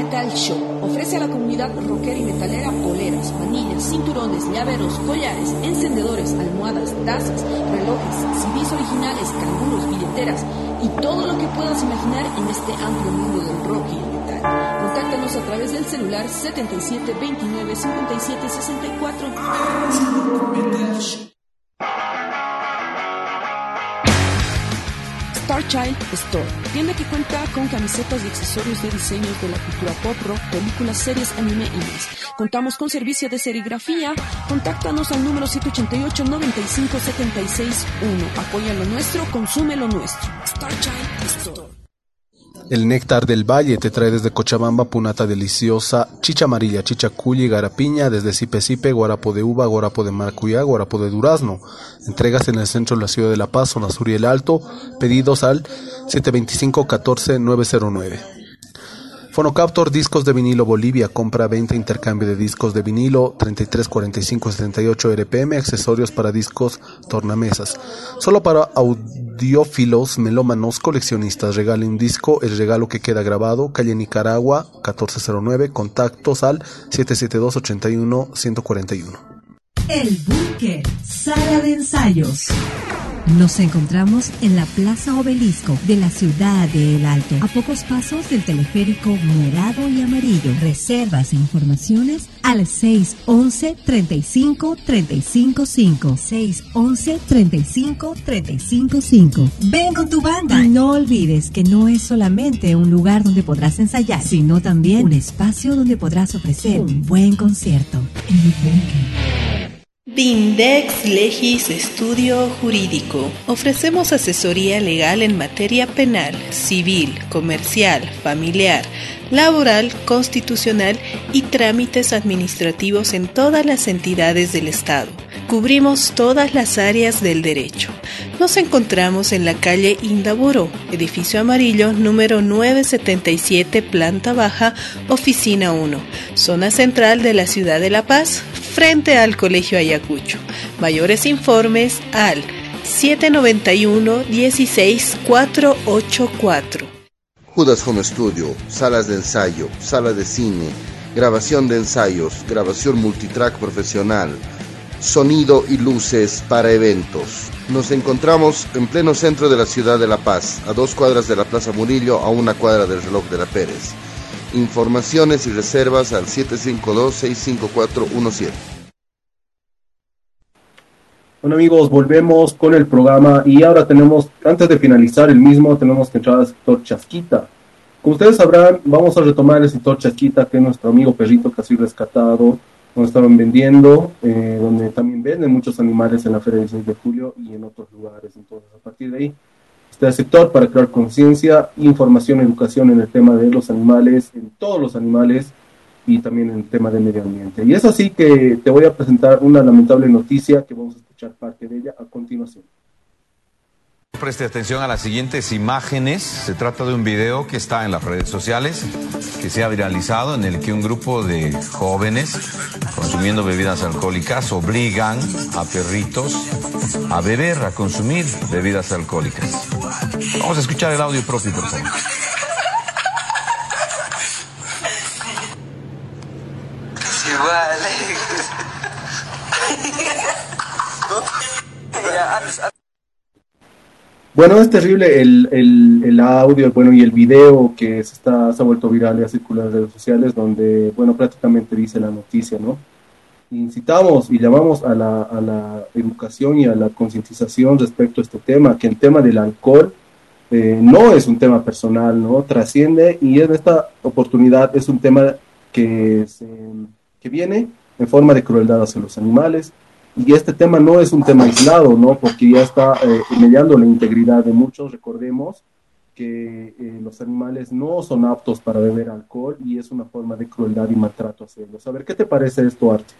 Metal Show ofrece a la comunidad rockera y metalera poleras, manillas, cinturones, llaveros, collares, encendedores, almohadas, tazas, relojes, CDs originales, canguros, billeteras y todo lo que puedas imaginar en este amplio mundo del rock y metal. Contáctanos a través del celular 77 29 57 64. Starchild Store, tienda que cuenta con camisetas y accesorios de diseños de la cultura pop, rock, películas, series, anime y más. Contamos con servicio de serigrafía. Contáctanos al número 788 95 76 1. Apoya lo nuestro, consume lo nuestro. Starchild Store. El néctar del valle te trae desde Cochabamba punata deliciosa, chicha amarilla, chicha y garapiña, desde Sipe Sipe, guarapo de uva, guarapo de maracuyá, guarapo de durazno. Entregas en el centro de la ciudad de La Paz, zona sur y el Alto. Pedidos al 725-14-909. Fonocaptor Discos de Vinilo Bolivia, compra, venta, intercambio de discos de vinilo, 33 45 78 RPM, accesorios para discos, tornamesas. Solo para audiófilos, melómanos, coleccionistas. Regale un disco, el regalo que queda grabado, calle Nicaragua, 1409, contactos al 772 81 141. El Búnker, sala de ensayos. Nos encontramos en la Plaza Obelisco de la ciudad de El Alto, a pocos pasos del teleférico morado y amarillo. Reservas e informaciones al 611 35 355 611 35 355. Ven con tu banda. Y no olvides que no es solamente un lugar donde podrás ensayar, sino también un espacio donde podrás ofrecer un buen concierto. El Bindex Legis Estudio Jurídico. Ofrecemos asesoría legal en materia penal, civil, comercial, familiar, laboral, constitucional y trámites administrativos en todas las entidades del Estado. Cubrimos todas las áreas del derecho. Nos encontramos en la calle Indaburo, edificio amarillo número 977, planta baja, oficina 1, zona central de la ciudad de La Paz, frente al Colegio Ayacucho. Mayores informes al 791 16484. Judas Home Studio, salas de ensayo, sala de cine, grabación de ensayos, grabación multitrack profesional, sonido y luces para eventos. Nos encontramos en pleno centro de la ciudad de La Paz, a dos cuadras de la Plaza Murillo, a una cuadra del reloj de la Pérez. Informaciones y reservas al 752-65417. Bueno amigos, volvemos con el programa y ahora tenemos, antes de finalizar el mismo, tenemos que entrar al sector Chasquita. Como ustedes sabrán, vamos a retomar el sector Chasquita, que es nuestro amigo perrito que ha sido rescatado, donde estaban vendiendo, eh, donde también venden muchos animales en la Feria del 6 de Julio y en otros lugares. Entonces, a partir de ahí, está el sector para crear conciencia, información, educación en el tema de los animales, en todos los animales, y también en el tema de medio ambiente. Y es así que te voy a presentar una lamentable noticia que vamos a escuchar parte de ella a continuación. Preste atención a las siguientes imágenes. Se trata de un video que está en las redes sociales, que se ha viralizado, en el que un grupo de jóvenes consumiendo bebidas alcohólicas obligan a perritos a beber, a consumir bebidas alcohólicas. Vamos a escuchar el audio propio, por favor. Bueno, es terrible el, el, el, audio bueno, y el video que se, está, se ha vuelto viral y a circular en redes sociales, donde, bueno, prácticamente dice la noticia, ¿no? Incitamos y llamamos a la, a la educación y a la concientización respecto a este tema, que el tema del alcohol eh, no es un tema personal, ¿no? Trasciende y en esta oportunidad es un tema que, se, que viene en forma de crueldad hacia los animales, y este tema no es un tema aislado, ¿no? Porque ya está eh, mediando la integridad de muchos. Recordemos que eh, los animales no son aptos para beber alcohol y es una forma de crueldad y maltrato hacerlos. A ver, ¿qué te parece esto, Arte?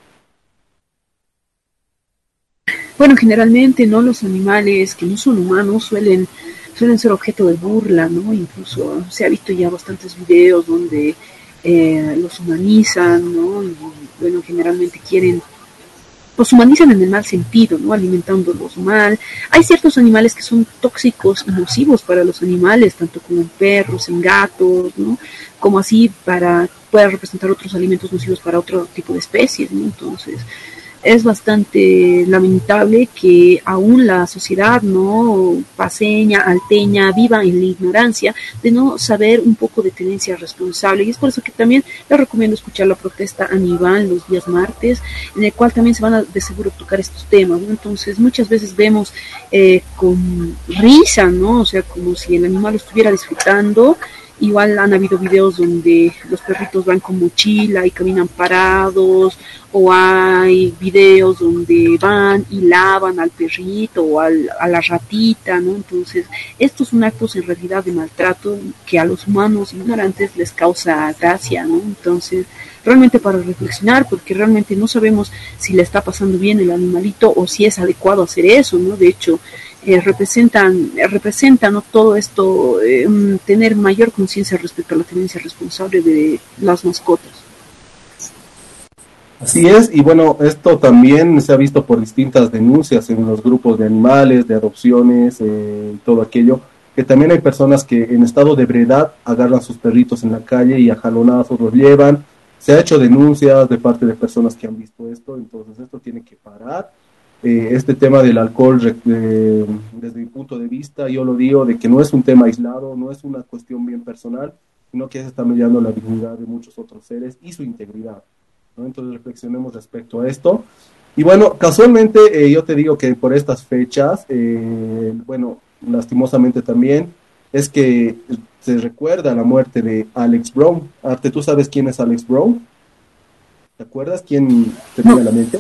Bueno, generalmente, ¿no? Los animales que no son humanos suelen, suelen ser objeto de burla, ¿no? Incluso se ha visto ya bastantes videos donde eh, los humanizan, ¿no? Y, bueno, generalmente quieren los humanizan en el mal sentido, ¿no? Alimentándolos mal. Hay ciertos animales que son tóxicos y nocivos para los animales, tanto como en perros, en gatos, ¿no? Como así para, pueda representar otros alimentos nocivos para otro tipo de especies, ¿no? Entonces, es bastante lamentable que aún la sociedad no paseña, alteña, viva en la ignorancia de no saber un poco de tenencia responsable. Y es por eso que también les recomiendo escuchar la protesta Aníbal los días martes, en el cual también se van a de seguro tocar estos temas. Entonces, muchas veces vemos eh, con risa, ¿no? O sea, como si el animal estuviera disfrutando Igual han habido videos donde los perritos van con mochila y caminan parados, o hay videos donde van y lavan al perrito o a la ratita, ¿no? Entonces, estos son actos en realidad de maltrato que a los humanos ignorantes les causa gracia, ¿no? Entonces, realmente para reflexionar, porque realmente no sabemos si le está pasando bien el animalito o si es adecuado hacer eso, ¿no? De hecho, eh, representan, representan todo esto, eh, tener mayor conciencia respecto a la tenencia responsable de las mascotas. Así es, y bueno, esto también se ha visto por distintas denuncias en los grupos de animales, de adopciones, eh, todo aquello, que también hay personas que en estado de ebriedad agarran sus perritos en la calle y a jalonazos los llevan. Se ha hecho denuncias de parte de personas que han visto esto, entonces esto tiene que parar eh, este tema del alcohol, desde mi punto de vista, yo lo digo de que no es un tema aislado, no es una cuestión bien personal, sino que se está mediando la dignidad de muchos otros seres y su integridad. Entonces reflexionemos respecto a esto. Y bueno, casualmente eh, yo te digo que por estas fechas, eh, bueno, lastimosamente también, es que se recuerda la muerte de Alex Brown. Arte, ¿tú sabes quién es Alex Brown? ¿Te acuerdas quién te viene a la mente?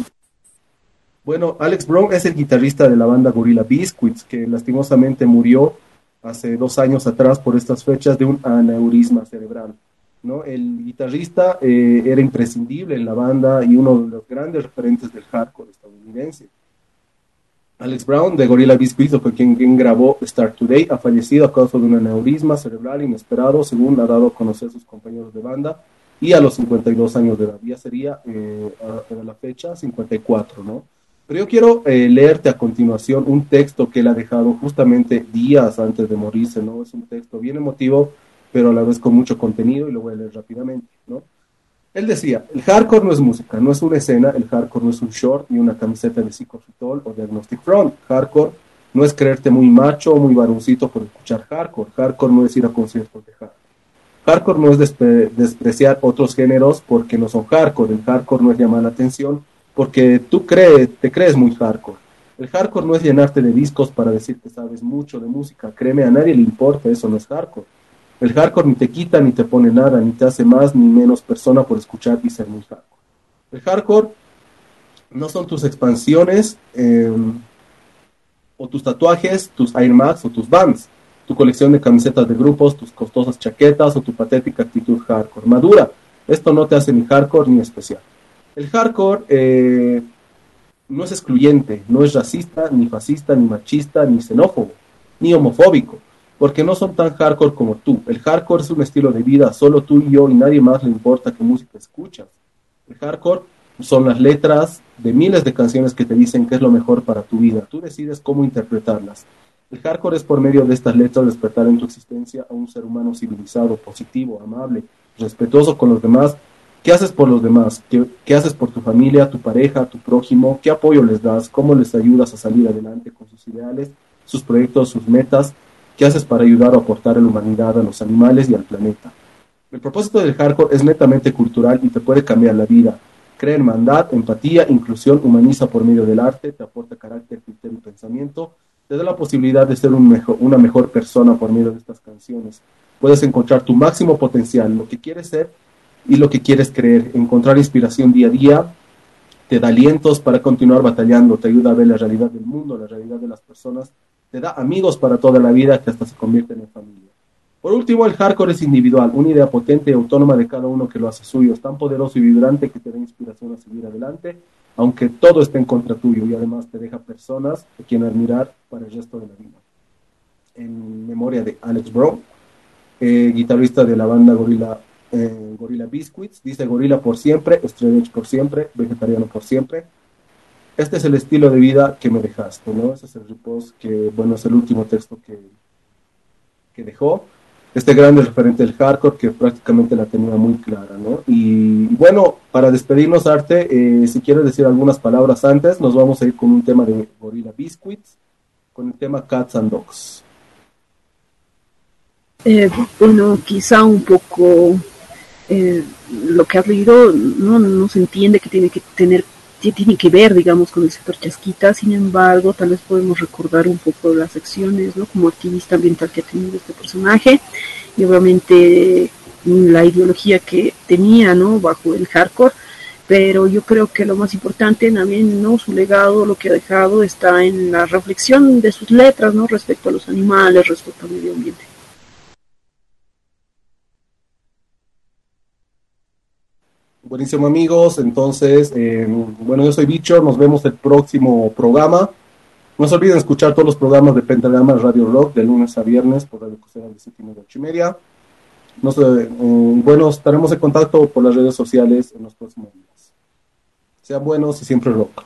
Bueno, Alex Brown es el guitarrista de la banda Gorilla Biscuits, que lastimosamente murió hace dos años atrás por estas fechas de un aneurisma cerebral. ¿no? El guitarrista eh, era imprescindible en la banda y uno de los grandes referentes del hardcore estadounidense. Alex Brown de Gorilla Biscuits, fue quien, quien, grabó Start Today, ha fallecido a causa de un aneurisma cerebral inesperado, según ha dado a conocer sus compañeros de banda, y a los 52 años de edad. Ya sería eh, a, a la fecha 54, ¿no? Pero yo quiero eh, leerte a continuación un texto que él ha dejado justamente días antes de morirse, ¿no? Es un texto bien emotivo, pero a la vez con mucho contenido y lo voy a leer rápidamente, ¿no? Él decía, el hardcore no es música, no es una escena, el hardcore no es un short ni una camiseta de psicofitol o diagnostic front. Hardcore no es creerte muy macho o muy varoncito por escuchar hardcore. Hardcore no es ir a conciertos de hardcore. Hardcore no es despreciar otros géneros porque no son hardcore. El hardcore no es llamar la atención porque tú crees, te crees muy hardcore. El hardcore no es llenarte de discos para decir que sabes mucho de música. Créeme, a nadie le importa, eso no es hardcore. El hardcore ni te quita, ni te pone nada, ni te hace más ni menos persona por escuchar y ser muy hardcore. El hardcore no son tus expansiones em, o tus tatuajes, tus Air Max o tus bands, tu colección de camisetas de grupos, tus costosas chaquetas o tu patética actitud hardcore. Madura, esto no te hace ni hardcore ni especial. El hardcore eh, no es excluyente, no es racista, ni fascista, ni machista, ni xenófobo, ni homofóbico, porque no son tan hardcore como tú. El hardcore es un estilo de vida, solo tú y yo y nadie más le importa qué música escuchas. El hardcore son las letras de miles de canciones que te dicen qué es lo mejor para tu vida. Tú decides cómo interpretarlas. El hardcore es por medio de estas letras despertar en tu existencia a un ser humano civilizado, positivo, amable, respetuoso con los demás. ¿Qué haces por los demás? ¿Qué, haces por tu familia, tu pareja, tu prójimo? ¿Qué apoyo les das? ¿Cómo les ayudas a salir adelante con sus ideales, sus proyectos, sus metas? ¿Qué haces para ayudar o aportar a la humanidad, a los animales y al planeta? El propósito del hardcore es netamente cultural y te puede cambiar la vida. Crea hermandad, empatía, inclusión, humaniza por medio del arte, te aporta carácter, criterio y pensamiento, te da la posibilidad de ser una mejor persona por medio de estas canciones. Puedes encontrar tu máximo potencial, lo que quieres ser y lo que quieres creer, encontrar inspiración día a día, te da alientos para continuar batallando, te ayuda a ver la realidad del mundo, la realidad de las personas, te da amigos para toda la vida que hasta se convierten en familia. Por último, el hardcore es individual, una idea potente y autónoma de cada uno que lo hace suyo, es tan poderoso y vibrante que te da inspiración a seguir adelante aunque todo esté en contra tuyo y además te deja personas a quien admirar para el resto de la vida. En memoria de Alex Brown, eh, guitarrista de la banda Gorilla, eh, Gorilla Biscuits, dice Gorilla por siempre, Straight por siempre, vegetariano por siempre. Este es el estilo de vida que me dejaste, ¿no? Ese es el repost que, bueno, es el último texto que, que dejó este grande referente del hardcore que prácticamente la tenía muy clara, ¿no? Y, bueno, para despedirnos, Arte, eh, si quieres decir algunas palabras antes, nos vamos a ir con un tema de Gorilla Biscuits, con el tema Cats and Dogs. Eh, bueno, quizá un poco eh, lo que has leído no, no se entiende que tiene que tener tiene que ver, digamos, con el sector chasquita, sin embargo, tal vez podemos recordar un poco las acciones, ¿no? Como activista ambiental que ha tenido este personaje y obviamente la ideología que tenía, ¿no? Bajo el hardcore, pero yo creo que lo más importante también, ¿no? Su legado, lo que ha dejado, está en la reflexión de sus letras, ¿no? Respecto a los animales, respecto al medio ambiente. Buenísimo amigos, entonces, eh, bueno, yo soy Bicho, nos vemos el próximo programa. No se olviden escuchar todos los programas de Pentagrama Radio Rock de lunes a viernes por Radio Costera de 7 y media, 8 y media. Eh, bueno, estaremos en contacto por las redes sociales en los próximos días. Sean buenos y siempre rock.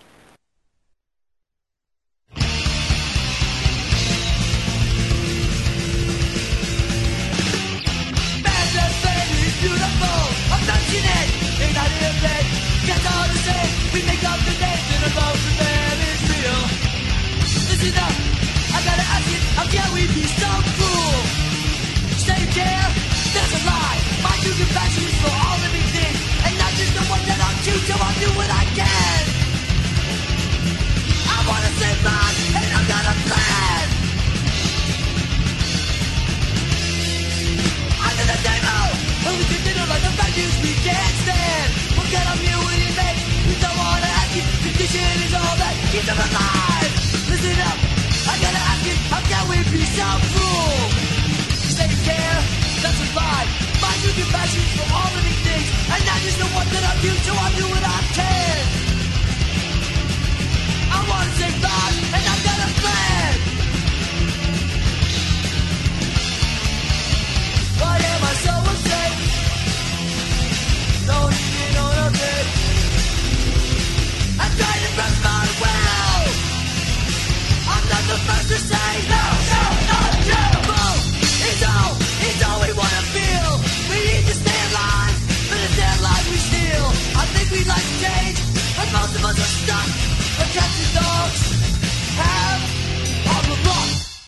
Listen up, I gotta ask you, how can we be so cruel? You say you care, that's a lie. Mind your compassion for all living things, and that is the one that I'm due. I'm I. Just say no.